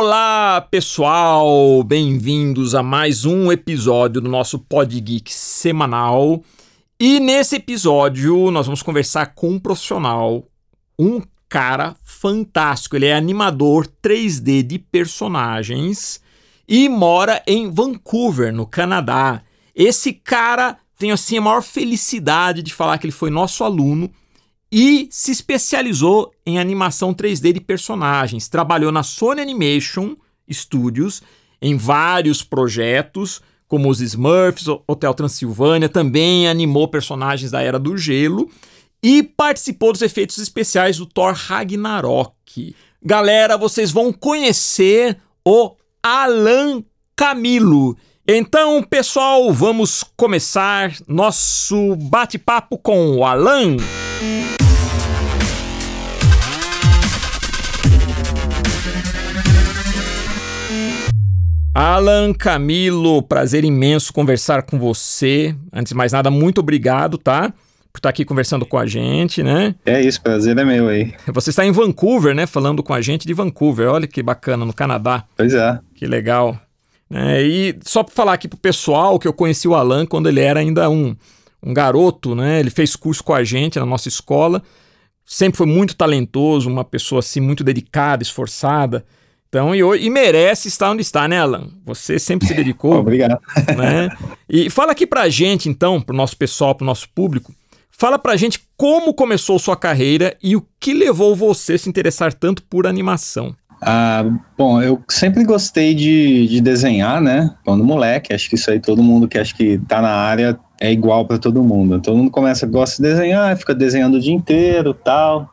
Olá, pessoal! Bem-vindos a mais um episódio do nosso Pod Geek semanal. E nesse episódio nós vamos conversar com um profissional, um cara fantástico. Ele é animador 3D de personagens e mora em Vancouver, no Canadá. Esse cara tem assim a maior felicidade de falar que ele foi nosso aluno e se especializou em animação 3D de personagens. Trabalhou na Sony Animation Studios em vários projetos, como os Smurfs, Hotel Transilvânia, também animou personagens da Era do Gelo e participou dos efeitos especiais do Thor Ragnarok. Galera, vocês vão conhecer o Alan Camilo. Então, pessoal, vamos começar nosso bate-papo com o Alan. Alan Camilo, prazer imenso conversar com você. Antes de mais nada, muito obrigado, tá? Por estar aqui conversando com a gente, né? É isso, prazer é meu aí. Você está em Vancouver, né? Falando com a gente de Vancouver. Olha que bacana, no Canadá. Pois é. Que legal. É, e só para falar aqui pro pessoal que eu conheci o Alan quando ele era ainda um, um garoto, né? Ele fez curso com a gente na nossa escola. Sempre foi muito talentoso, uma pessoa assim muito dedicada, esforçada. Então, e, e, merece estar onde está, né, Alan? Você sempre se dedicou. Obrigado. Né? E fala aqui pra gente, então, pro nosso pessoal, pro nosso público, fala pra gente como começou sua carreira e o que levou você a se interessar tanto por animação. Ah, bom, eu sempre gostei de, de desenhar, né? Quando moleque, acho que isso aí todo mundo que acho que tá na área é igual para todo mundo. Todo mundo começa, gosta de desenhar, fica desenhando o dia inteiro tal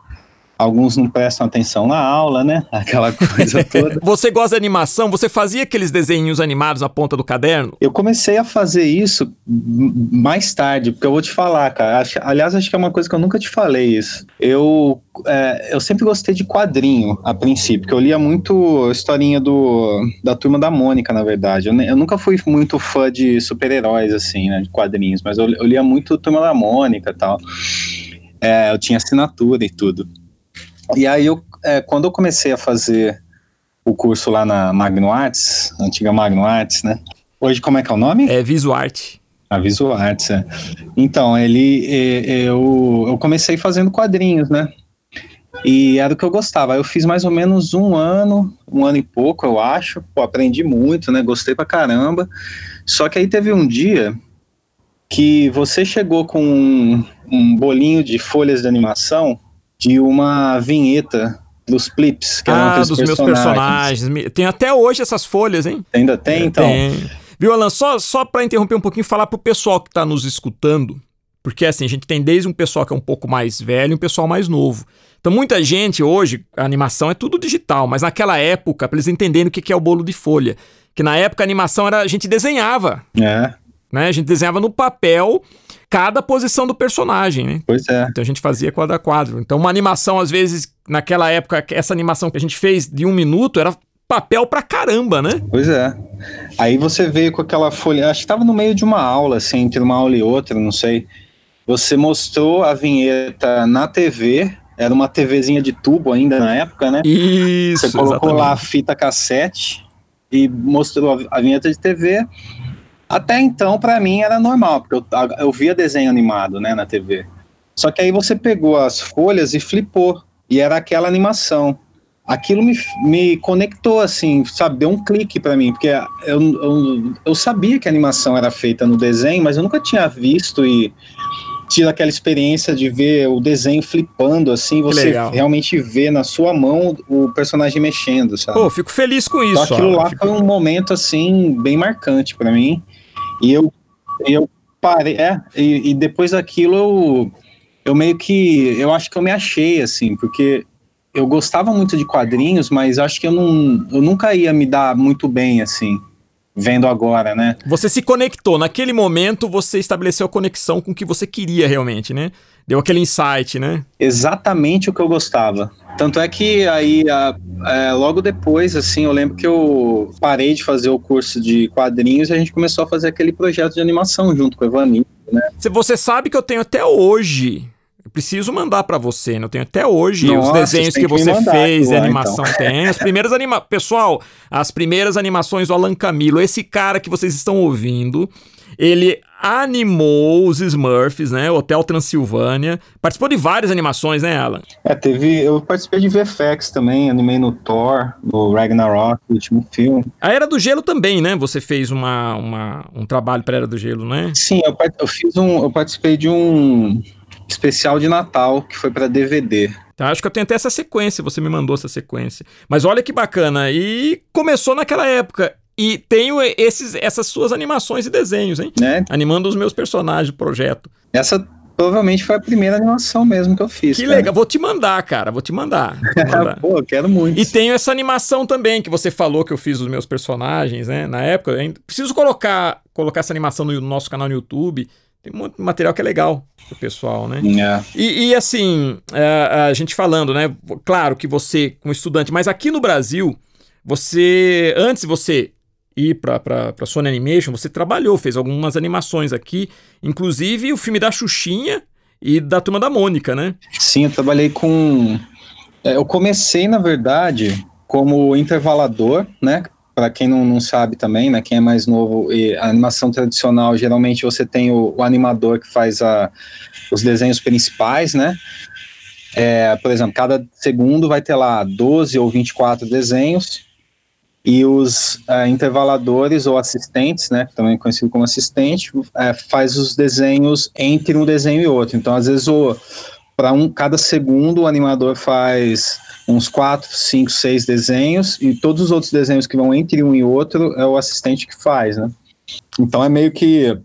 alguns não prestam atenção na aula, né? Aquela coisa toda. você gosta de animação? Você fazia aqueles desenhos animados na ponta do caderno? Eu comecei a fazer isso mais tarde, porque eu vou te falar, cara. Acho, aliás, acho que é uma coisa que eu nunca te falei isso. Eu, é, eu sempre gostei de quadrinho, a princípio, porque eu lia muito a historinha do, da Turma da Mônica, na verdade. Eu, eu nunca fui muito fã de super-heróis, assim, né? De quadrinhos, mas eu, eu lia muito Turma da Mônica e tal. É, eu tinha assinatura e tudo. E aí, eu, é, quando eu comecei a fazer o curso lá na Magno Arts, antiga Magno Arts, né? Hoje, como é que é o nome? É Visuarte. A Visuarts, é. Então, ele, eu, eu comecei fazendo quadrinhos, né? E era o que eu gostava. Eu fiz mais ou menos um ano, um ano e pouco, eu acho. Pô, aprendi muito, né? Gostei pra caramba. Só que aí teve um dia que você chegou com um, um bolinho de folhas de animação de uma vinheta dos clips, que ah, dos personagens. meus personagens. Tem até hoje essas folhas, hein? Ainda tem, é, então? Tem. Viu, Alan? Só, só para interromper um pouquinho, falar pro pessoal que tá nos escutando, porque assim, a gente tem desde um pessoal que é um pouco mais velho e um pessoal mais novo. Então, muita gente hoje, a animação é tudo digital, mas naquela época, para eles entenderem o que é o bolo de folha, que na época a animação era a gente desenhava. É. Né? A gente desenhava no papel cada posição do personagem, né? Pois é. Então a gente fazia quadro a quadro. Então uma animação, às vezes, naquela época, essa animação que a gente fez de um minuto era papel pra caramba, né? Pois é. Aí você veio com aquela folha, acho que tava no meio de uma aula, assim, entre uma aula e outra, não sei. Você mostrou a vinheta na TV, era uma TVzinha de tubo ainda na época, né? Isso. Você colocou exatamente. lá a fita cassete e mostrou a vinheta de TV. Até então, para mim, era normal, porque eu, eu via desenho animado, né, na TV. Só que aí você pegou as folhas e flipou, e era aquela animação. Aquilo me, me conectou, assim, sabe, deu um clique para mim, porque eu, eu, eu sabia que a animação era feita no desenho, mas eu nunca tinha visto e tido aquela experiência de ver o desenho flipando, assim, você realmente vê na sua mão o personagem mexendo, sabe? Pô, fico feliz com isso. Então, aquilo ó, lá fico... foi um momento, assim, bem marcante para mim. E eu, eu parei, é, e, e, depois daquilo eu, eu meio que, eu acho que eu me achei, assim, porque eu gostava muito de quadrinhos, mas acho que eu, não, eu nunca ia me dar muito bem, assim, vendo agora, né? Você se conectou, naquele momento você estabeleceu a conexão com o que você queria realmente, né? Deu aquele insight, né? Exatamente o que eu gostava. Tanto é que aí, a, é, logo depois, assim, eu lembro que eu parei de fazer o curso de quadrinhos e a gente começou a fazer aquele projeto de animação junto com o Evani, né? Você sabe que eu tenho até hoje preciso mandar para você, né? Eu tenho até hoje Nossa, os desenhos que você mandar fez, lá, animação tem. As primeiras anima... Pessoal, as primeiras animações do Alan Camilo, esse cara que vocês estão ouvindo, ele animou os Smurfs, né? Hotel Transilvânia. Participou de várias animações, né, Alan? É, teve. Eu participei de VFX também, animei no Thor, no Ragnarok, o último filme. A Era do Gelo também, né? Você fez uma, uma um trabalho para Era do Gelo, né? Sim, eu, eu fiz um. Eu participei de um especial de Natal que foi pra DVD. Tá, acho que eu tenho até essa sequência, você me mandou essa sequência. Mas olha que bacana. E começou naquela época. E tenho esses, essas suas animações e desenhos, hein? Né? Animando os meus personagens do projeto. Essa provavelmente foi a primeira animação mesmo que eu fiz. Que cara. legal. Vou te mandar, cara. Vou te mandar. Vou te mandar. Pô, quero muito. E tenho essa animação também que você falou que eu fiz dos meus personagens, né? Na época, preciso colocar, colocar essa animação no nosso canal no YouTube. Tem muito material que é legal pro pessoal, né? É. E, e, assim, a, a gente falando, né? Claro que você, como estudante, mas aqui no Brasil, você, antes de você ir para a Sony Animation, você trabalhou, fez algumas animações aqui, inclusive o filme da Xuxinha e da Turma da Mônica, né? Sim, eu trabalhei com. é, Eu comecei, na verdade, como intervalador, né? Para quem não, não sabe também, né? Quem é mais novo, e a animação tradicional, geralmente você tem o, o animador que faz a, os desenhos principais, né? É, por exemplo, cada segundo vai ter lá 12 ou 24 desenhos, e os é, intervaladores ou assistentes, né, também conhecido como assistente, é, faz os desenhos entre um desenho e outro. Então, às vezes, para um cada segundo o animador faz uns quatro, cinco, seis desenhos e todos os outros desenhos que vão entre um e outro é o assistente que faz, né? Então é meio que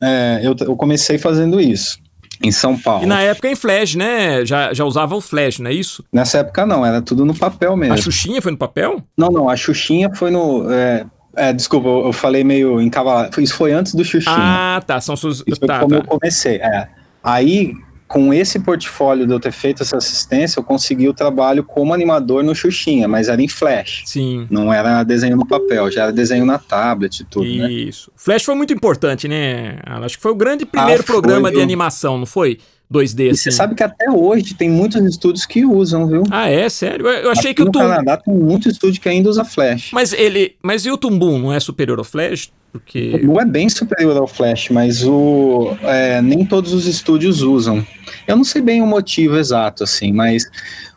é, eu, eu comecei fazendo isso em São Paulo. E na época em Flash, né? Já, já usava o Flash, não é isso? Nessa época não, era tudo no papel mesmo. A Xuxinha foi no papel? Não, não, a Xuxinha foi no. É, é, desculpa, eu falei meio encavalado. Isso foi antes do Xuxinha. Ah, tá. São suas. Isso foi tá, como tá. eu comecei. É. Aí, com esse portfólio de eu ter feito essa assistência, eu consegui o trabalho como animador no Xuxinha, mas era em Flash. Sim. Não era desenho no papel, já era desenho na tablet e tudo, né? Isso. Flash foi muito importante, né? Acho que foi o grande primeiro Ah, programa de animação, não foi? 2D, E assim. você sabe que até hoje tem muitos estúdios que usam, viu? Ah, é? Sério? Eu, achei Aqui que o no Tum... Canadá tem muito estúdio que ainda usa Flash. Mas ele... Mas e o Tumbum não é superior ao Flash? Porque... Não é bem superior ao Flash, mas o, é, nem todos os estúdios usam. Eu não sei bem o motivo exato, assim, mas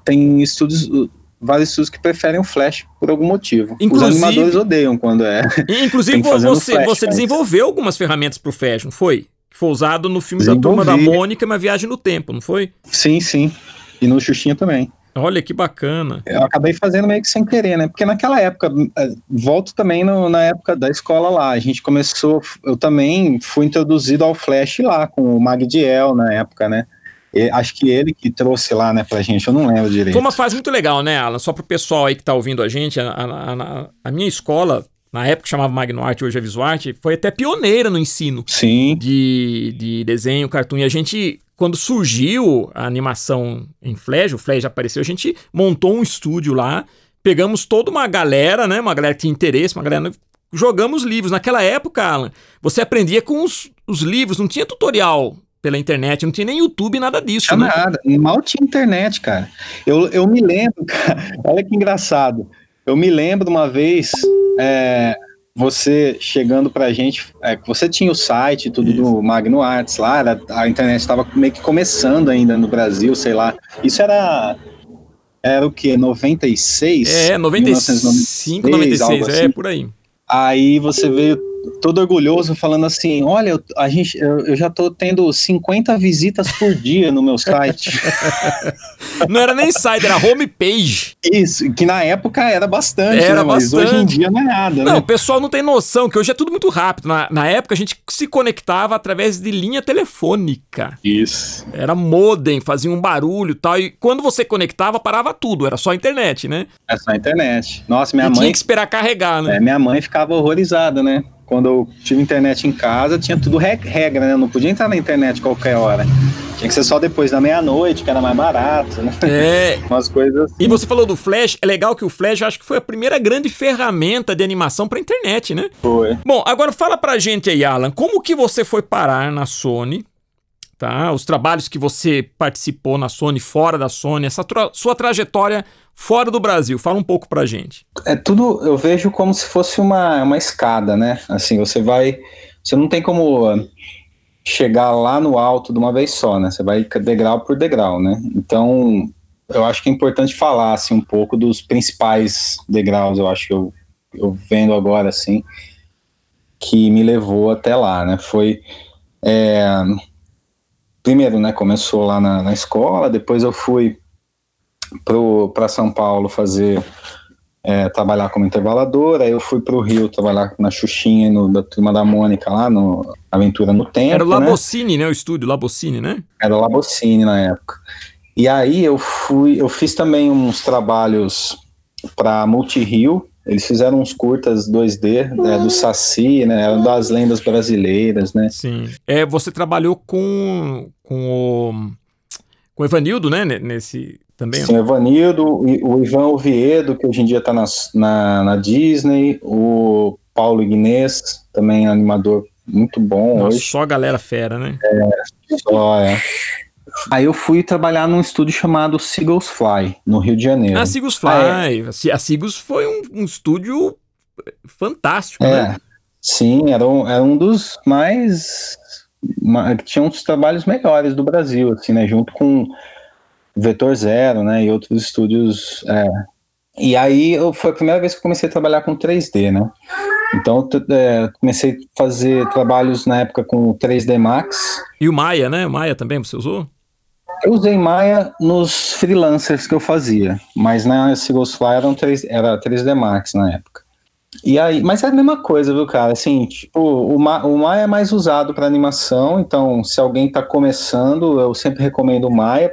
tem estúdios, vários estúdios que preferem o Flash por algum motivo. Inclusive- Os animadores odeiam quando é. Inclusive, você, Flash, você mas- desenvolveu algumas ferramentas pro Flash, não foi? Foi usado no filme da Turma da. Mônica, uma viagem no tempo, não foi? sim, sim. E no Xuxinha também. Olha que bacana. Eu acabei fazendo meio que sem querer, né? Porque naquela época, eh, volto também no- na época da escola lá, a gente começou, eu também fui introduzido ao Flash lá, com o Magdiel na época, né? E acho que ele que trouxe lá, né, pra gente, eu não lembro direito. Foi uma fase muito legal, né, Alan? Só pro pessoal aí que tá ouvindo a gente, a, a- a- a minha escola, na época chamava Magnoarte, hoje é Visuarte, foi até pioneira no ensino Sim, de, de desenho, cartoon. E a gente, quando surgiu a animação em Flash, o Flash apareceu, a gente montou um estúdio lá, pegamos toda uma galera, né? Uma galera que tinha interesse, uma galera. Jogamos livros. Naquela época, Alan, você aprendia com os, os livros, não tinha tutorial pela internet, não tinha nem YouTube, nada disso, tinha né? nada, mal tinha internet, cara. Eu, eu me lembro, cara, olha que engraçado. Eu me lembro uma vez, é, você chegando pra gente, é, você tinha o site, tudo do Magno Arts lá, era- a internet estava meio que começando ainda no Brasil, sei lá. Isso era. Era o quê? 96? É, 95, 96, algo é assim. por aí. Aí você veio todo orgulhoso falando assim: Olha, eu, a gente, eu, eu já tô tendo 50 visitas por dia no meu site. Não era nem site, era homepage. Isso, que na época era bastante, Era né? Mas bastante. hoje em dia não é nada, Não, o né? pessoal não tem noção que hoje é tudo muito rápido. Na, na época a gente se conectava através de linha telefônica. Isso. Era modem, fazia um barulho e tal. E quando você conectava, parava tudo. Era só a internet, né? É só a internet. Nossa, minha e tinha mãe, que esperar carregar, né? é, minha mãe ficava horrorizada, né? Quando eu tive internet em casa, tinha tudo re- regra, né? Eu não podia entrar na internet qualquer hora. Tinha que ser só depois da meia-noite, que era mais barato, né? É. Umas coisas assim. E você falou do Flash, é legal que o Flash eu acho que foi a primeira grande ferramenta de animação pra internet, né? Foi. Bom, agora fala pra gente aí, Alan, como que você foi parar na Sony? Tá? Os trabalhos que você participou na Sony, fora da Sony, essa tra sua trajetória fora do Brasil. Fala um pouco pra gente. É tudo, eu vejo como se fosse uma, uma escada, né? Assim, você vai. Você não tem como chegar lá no alto de uma vez só, né? Você vai degrau por degrau, né? Então, eu acho que é importante falar assim, um pouco dos principais degraus, eu acho que eu, eu vendo agora, assim, que me levou até lá, né? Foi. É, primeiro, né, começou lá na, na escola, depois eu fui para São Paulo fazer é, trabalhar como intervalador, aí eu fui para o Rio trabalhar na Xuxinha, no, da turma da Mônica lá, no Aventura no Tempo. Era o Labocine, né? né? O estúdio Labocine, né? Era o Labocine na época. E aí eu fui, eu fiz também uns trabalhos para Multi Rio, eles fizeram uns curtas 2D né, do Saci, né? Das lendas brasileiras, né? Sim. É, você trabalhou com, com o com o Evanildo, né? Nesse também. Sim, o Evanildo, o Ivan Oviedo, que hoje em dia está na, na, na, Disney, o Paulo Ignês, também animador muito bom Nossa, hoje. Só a galera fera, né? É, só, é. Aí eu fui trabalhar num estúdio chamado Seagulls Fly, no Rio de Janeiro. A Seagulls Fly, ah, é. a Seagulls foi um, um estúdio fantástico, é, né? Sim, era um, era um dos mais... tinha uns trabalhos melhores do Brasil, assim, né? Junto com Vetor Zero, né? E outros estúdios... É. E aí eu, foi a primeira vez que eu comecei a trabalhar com 3D, né? Então, é, comecei a fazer trabalhos na época com o 3D Max. E o Maya, né? O Maya também você usou? Eu usei Maya nos freelancers que eu fazia, mas na Sigosfly era, um 3, era 3D Max na época. E aí, mas é a mesma coisa, viu, cara? Assim, tipo, o, Ma, o Maya é mais usado para animação, então se alguém está começando, eu sempre recomendo o Maya.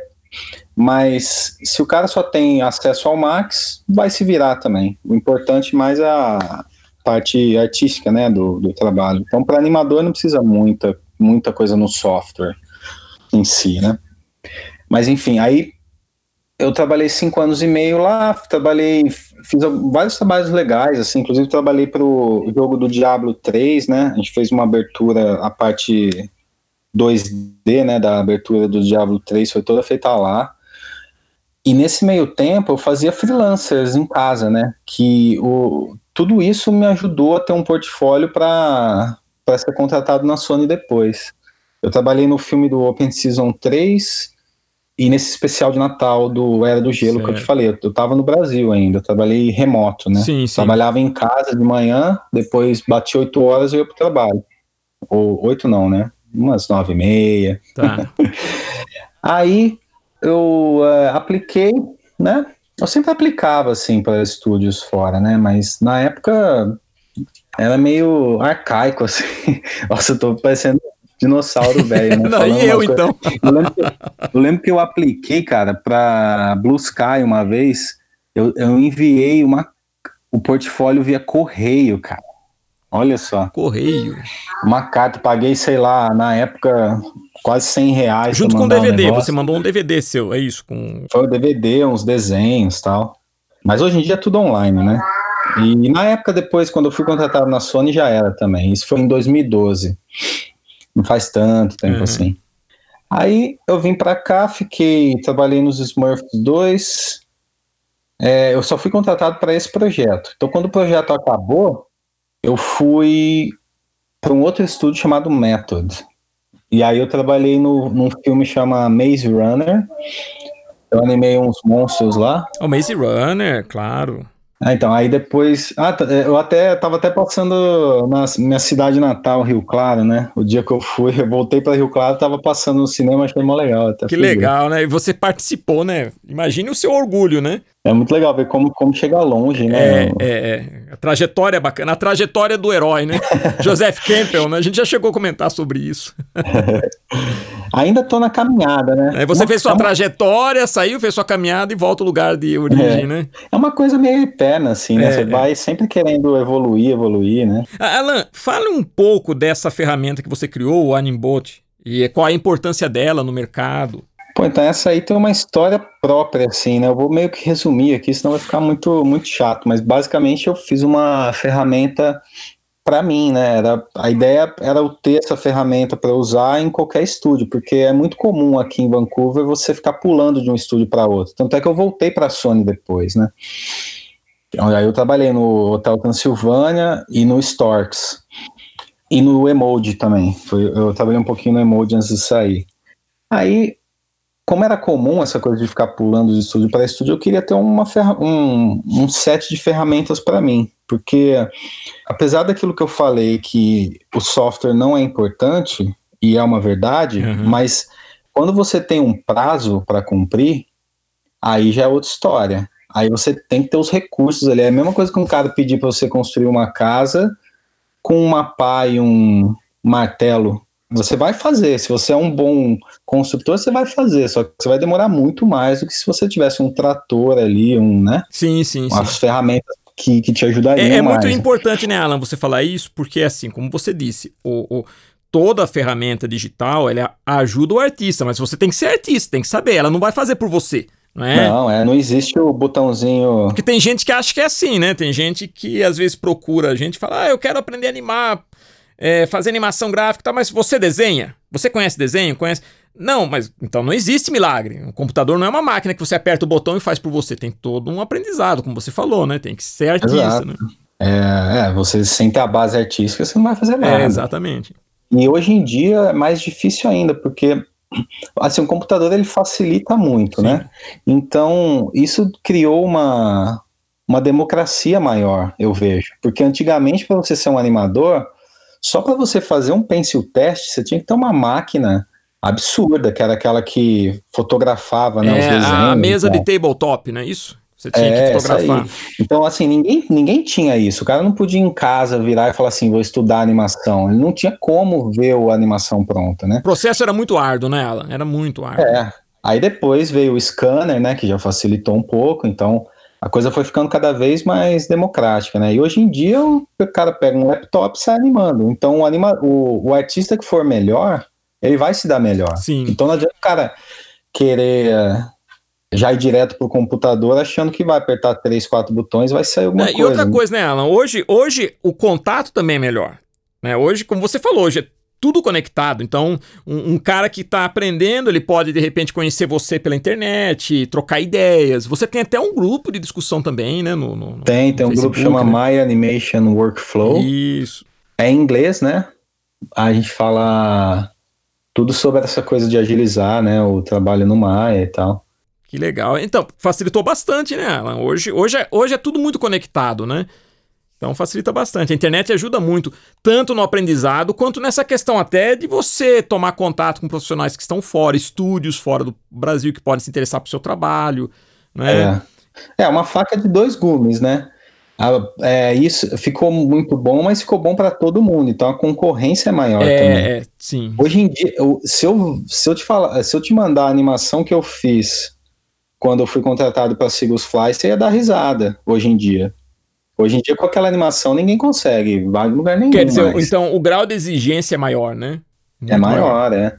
Mas se o cara só tem acesso ao Max, vai se virar também. O importante mais é a parte artística, né, do, do trabalho. Então, para animador não precisa muita, muita coisa no software em si, né? Mas enfim, aí eu trabalhei cinco anos e meio lá, trabalhei, fiz vários trabalhos legais, assim, inclusive trabalhei para o jogo do Diablo 3, né? A gente fez uma abertura, a parte 2D, né, da abertura do Diablo 3 foi toda feita lá. E nesse meio tempo eu fazia freelancers em casa, né? Que o, tudo isso me ajudou a ter um portfólio para ser contratado na Sony depois. Eu trabalhei no filme do Open Season 3 e nesse especial de Natal do Era do Gelo certo. que eu te falei, eu, estava no Brasil ainda, trabalhei remoto, né? Sim, sim. Trabalhava em casa de manhã, depois bati oito horas e ia pro trabalho. Ou oito não, né? Umas nove e meia. Tá. Aí eu uh, apliquei, né? Eu sempre aplicava assim para estúdios fora, né? Mas na época era meio arcaico assim. Nossa, eu tô parecendo dinossauro velho, né? Não, e eu coisa. então. Eu lembro, que, eu lembro, que, eu apliquei, cara, para Blue Sky uma vez. Eu, eu enviei uma, o portfólio via correio, cara. Olha só. Correio. Uma carta, paguei, sei lá, na época, quase 100 reais. Junto com o DVD, um você mandou um DVD seu, é isso? Com... Foi o DVD, uns desenhos tal. Mas hoje em dia é tudo online, né? E na época depois, quando eu fui contratado na Sony, já era também. Isso foi em 2012 não faz tanto tempo uhum. assim. Aí eu vim para cá, fiquei, trabalhei nos Smurfs 2. É, eu só fui contratado para esse projeto. Então, quando o projeto acabou, eu fui para um outro estúdio chamado Method. E aí eu trabalhei no, num filme chama Maze Runner. Eu animei uns monstros lá. O Maze Runner, claro. Ah, então, aí depois. Ah, tá, é, eu até tava até passando na minha cidade natal, Rio Claro, né? O dia que eu fui, eu voltei para Rio Claro, tava passando no cinema, achei mó legal. Até que legal, ver. né? E você participou, né? Imagine o seu orgulho, né? É muito legal ver como, como chega longe, né? É, é, é. A trajetória é bacana. A trajetória do herói, né? Joseph Campbell, né? A gente já chegou a comentar sobre isso. Ainda tô na caminhada, né? É, você uma, fez sua é uma... trajetória, saiu, fez sua caminhada e volta ao lugar de origem, é. né? É uma coisa meio eterna, assim, né? É, você é. vai sempre querendo evoluir, evoluir, né? Alan, fale um pouco dessa ferramenta que você criou, o Animbot, e qual a importância dela no mercado. Pô, então essa aí tem uma história própria, assim, né? Eu vou meio que resumir aqui, senão vai ficar muito, muito chato. Mas basicamente eu fiz uma ferramenta para mim, né? Era, a ideia era eu ter essa ferramenta para usar em qualquer estúdio, porque é muito comum aqui em Vancouver você ficar pulando de um estúdio para outro. Tanto é que eu voltei para a Sony depois, né? Aí eu trabalhei no Hotel Transilvânia e no Storks. E no Emoji também. Foi, eu trabalhei um pouquinho no Emoji antes de sair. Aí como era comum essa coisa de ficar pulando de estúdio para estúdio, eu queria ter uma um, um set de ferramentas para mim. Porque, apesar daquilo que eu falei, que o software não é importante, e é uma verdade, uhum. mas quando você tem um prazo para cumprir, aí já é outra história. Aí você tem que ter os recursos ali. É a mesma coisa que um cara pedir para você construir uma casa com uma pá e um martelo você vai fazer. Se você é um bom construtor, você vai fazer. Só que você vai demorar muito mais do que se você tivesse um trator ali, um, né? Sim, sim, As sim. ferramentas que, que te ajudariam. É, é muito importante, né, Alan, você falar isso, porque assim, como você disse, o, o toda a ferramenta digital ela ajuda o artista, mas você tem que ser artista, tem que saber, ela não vai fazer por você. Não, é? não, é, não existe o botãozinho. Porque tem gente que acha que é assim, né? Tem gente que às vezes procura a gente e fala, ah, eu quero aprender a animar é, fazer animação gráfica e tal, mas você desenha? Você conhece desenho? Conhece? Não, mas então não existe milagre. O computador não é uma máquina que você aperta o botão e faz por você. Tem todo um aprendizado, como você falou, né? Tem que ser artista, Exato. né? É, é, você sem ter a base artística, você não vai fazer nada. É, exatamente. E hoje em dia é mais difícil ainda, porque assim, o computador ele facilita muito, Sim. né? Então, isso criou uma, uma democracia maior, eu vejo. Porque antigamente, para você ser um animador, só para você fazer um pencil teste, você tinha que ter uma máquina absurda, que era aquela que fotografava né, é, os desenhos. A mesa de tabletop, não é isso? Você tinha é, que fotografar. Então, assim, ninguém, ninguém tinha isso. O cara não podia ir em casa virar e falar assim, vou estudar animação. Ele não tinha como ver a animação pronta, né? O processo era muito árduo, né, Alan? Era muito árduo. É. Aí depois veio o scanner, né, que já facilitou um pouco. Então, a coisa foi ficando cada vez mais democrática, né? E hoje em dia o cara pega um laptop e sai animando. Então o, anima, o, o artista que for melhor, ele vai se dar melhor. Sim. Então não adianta o cara querer eh, já ir direto pro computador achando que vai apertar três, quatro botões vai sair alguma é, coisa. E outra coisa, né, Alan? Hoje, hoje o contato também é melhor. Né? Hoje, como você falou, hoje é tudo conectado. Então, um, um cara que está aprendendo, ele pode de repente conhecer você pela internet, trocar ideias. Você tem até um grupo de discussão também, né? No, no tem, no tem um grupo que chama né? My Animation Workflow. Isso. É em inglês, né? A gente fala tudo sobre essa coisa de agilizar, né? O trabalho no Maya e tal. Que legal. Então, facilitou bastante, né, Alan? Hoje, hoje, é, hoje é tudo muito conectado, né? Então facilita bastante. A internet ajuda muito, tanto no aprendizado, quanto nessa questão até de você tomar contato com profissionais que estão fora, estúdios fora do Brasil que podem se interessar para o seu trabalho. Né? É. é uma faca de dois gumes, né? É, isso ficou muito bom, mas ficou bom para todo mundo. Então a concorrência é maior é, também. É, sim. Hoje em dia, eu, se, eu, se eu te falar, se eu te mandar a animação que eu fiz quando eu fui contratado para Sigus Fly, você ia dar risada hoje em dia. Hoje em dia, com aquela animação, ninguém consegue, vai em lugar nenhum. Quer dizer, mais. então o grau de exigência é maior, né? Muito é maior, maior. é.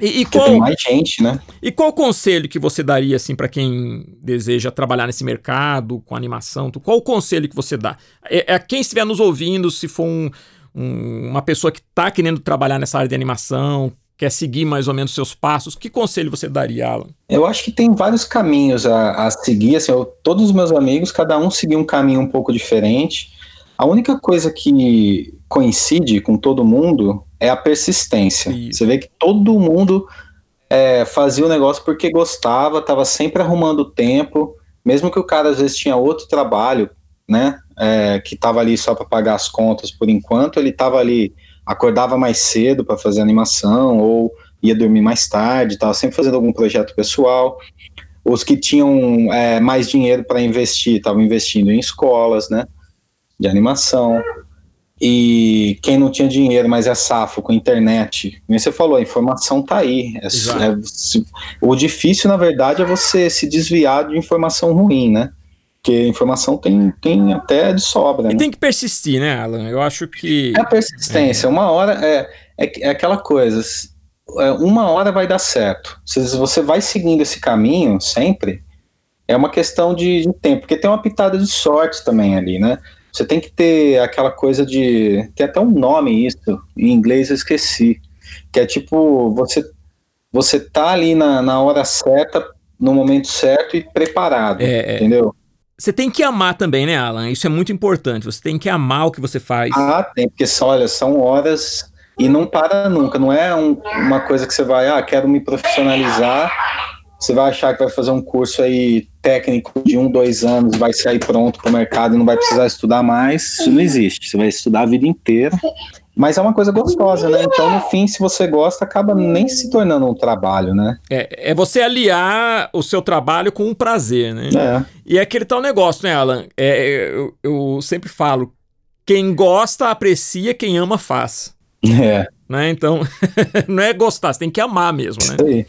E, e qual, tem mais gente, né? E qual conselho que você daria assim para quem deseja trabalhar nesse mercado com animação? Qual o conselho que você dá? É, é quem estiver nos ouvindo, se for um, um, uma pessoa que está querendo trabalhar nessa área de animação, quer seguir mais ou menos seus passos, que conselho você daria, Alan? Eu acho que tem vários caminhos a, a seguir. Assim, eu, todos os meus amigos, cada um seguiu um caminho um pouco diferente. A única coisa que coincide com todo mundo é a persistência. Isso. Você vê que todo mundo é, fazia o negócio porque gostava, estava sempre arrumando tempo, mesmo que o cara às vezes tinha outro trabalho, né, é, que estava ali só para pagar as contas por enquanto, ele estava ali acordava mais cedo para fazer animação ou ia dormir mais tarde, estava sempre fazendo algum projeto pessoal. Os que tinham é, mais dinheiro para investir estavam investindo em escolas, né, de animação. E quem não tinha dinheiro, mas é safo com internet, como você falou, a informação tá aí. É, é, o difícil, na verdade, é você se desviar de informação ruim, né? Porque informação tem, tem até de sobra. E né? tem que persistir, né, Alan? Eu acho que. É a persistência. É. Uma hora é, é, é, aquela coisa. É, uma hora vai dar certo. Se você vai seguindo esse caminho sempre, é uma questão de, de tempo. Porque tem uma pitada de sorte também ali, né? Você tem que ter aquela coisa de. Tem até um nome isso, em inglês eu esqueci. Que é tipo, você, você tá ali na, na hora certa, no momento certo e preparado. É, é. Você tem que amar também, né, Alan? Isso é muito importante. Você tem que amar o que você faz. Ah, tem, porque olha, são horas e não para nunca. Não é um, uma coisa que você vai, ah, quero me profissionalizar. Você vai achar que vai fazer um curso aí técnico de um, dois anos, vai sair pronto para o mercado e não vai precisar estudar mais. Isso não existe. Você vai estudar a vida inteira. Mas é uma coisa gostosa, né? Então, no fim, se você gosta, acaba nem se tornando um trabalho, né? É, é você aliar o seu trabalho com um prazer, né? É. E é aquele tal negócio, né, Alan? É, eu, eu sempre falo: quem gosta, aprecia, quem ama, faz. É. Né? Então, não é gostar, você tem que amar mesmo, né? Isso aí.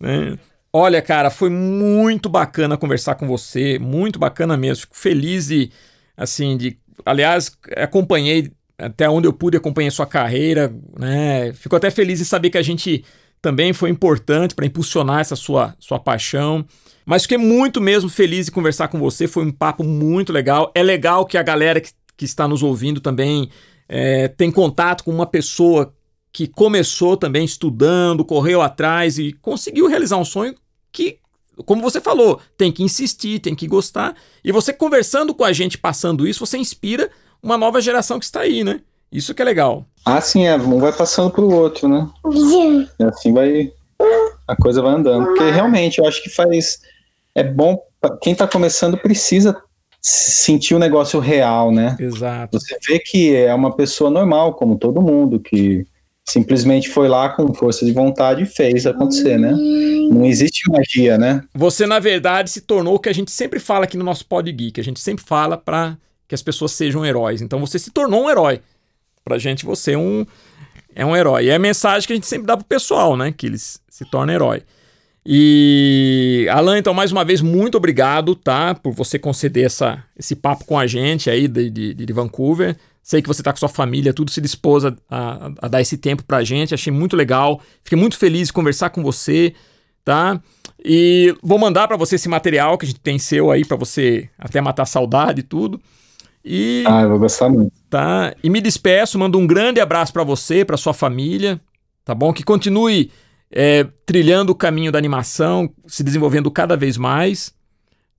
Né? Olha, cara, foi muito bacana conversar com você, muito bacana mesmo. Fico feliz de, assim, de. Aliás, acompanhei até onde eu pude acompanhar sua carreira, né? Fico até feliz de saber que a gente também foi importante para impulsionar essa sua, sua paixão. Mas fiquei muito mesmo feliz de conversar com você, foi um papo muito legal. É legal que a galera que, que está nos ouvindo também é, tem contato com uma pessoa que começou também estudando, correu atrás e conseguiu realizar um sonho que, como você falou, tem que insistir, tem que gostar. E você conversando com a gente, passando isso, você inspira uma nova geração que está aí, né? Isso que é legal. Ah, sim, é. Um vai passando pro outro, né? E assim vai. A coisa vai andando. Porque realmente eu acho que faz. É bom. Quem está começando precisa sentir o negócio real, né? Exato. Você vê que é uma pessoa normal, como todo mundo, que simplesmente foi lá com força de vontade e fez acontecer, né? Não existe magia, né? Você, na verdade, se tornou o que a gente sempre fala aqui no nosso Pod Geek. A gente sempre fala para que as pessoas sejam heróis. Então você se tornou um herói. Pra gente, você é um, é um herói. E é a mensagem que a gente sempre dá pro pessoal, né? Que eles se tornem herói. E Alan, então, mais uma vez, muito obrigado, tá? Por você conceder essa, esse papo com a gente aí de, de, de Vancouver. Sei que você está com sua família, tudo se dispôs a, a, a, dar esse tempo pra gente. Achei muito legal. Fiquei muito feliz de conversar com você, tá? E vou mandar para você esse material que a gente tem seu aí para você até matar saudade e tudo. E Ah, eu vou gostar muito. Tá? E me despeço, mando um grande abraço para você, para sua família, tá bom? Que continue é, trilhando o caminho da animação, se desenvolvendo cada vez mais.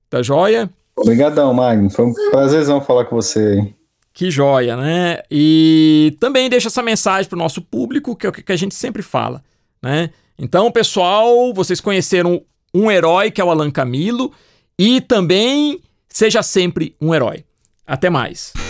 Tá joia? Obrigadão, Magno. Foi um prazerzão falar com você. Que joia, né? E também deixa essa mensagem para o nosso público, que é o que a gente sempre fala, né? Então, pessoal, vocês conheceram um herói que é o Alan Camilo e também seja sempre um herói. Até mais.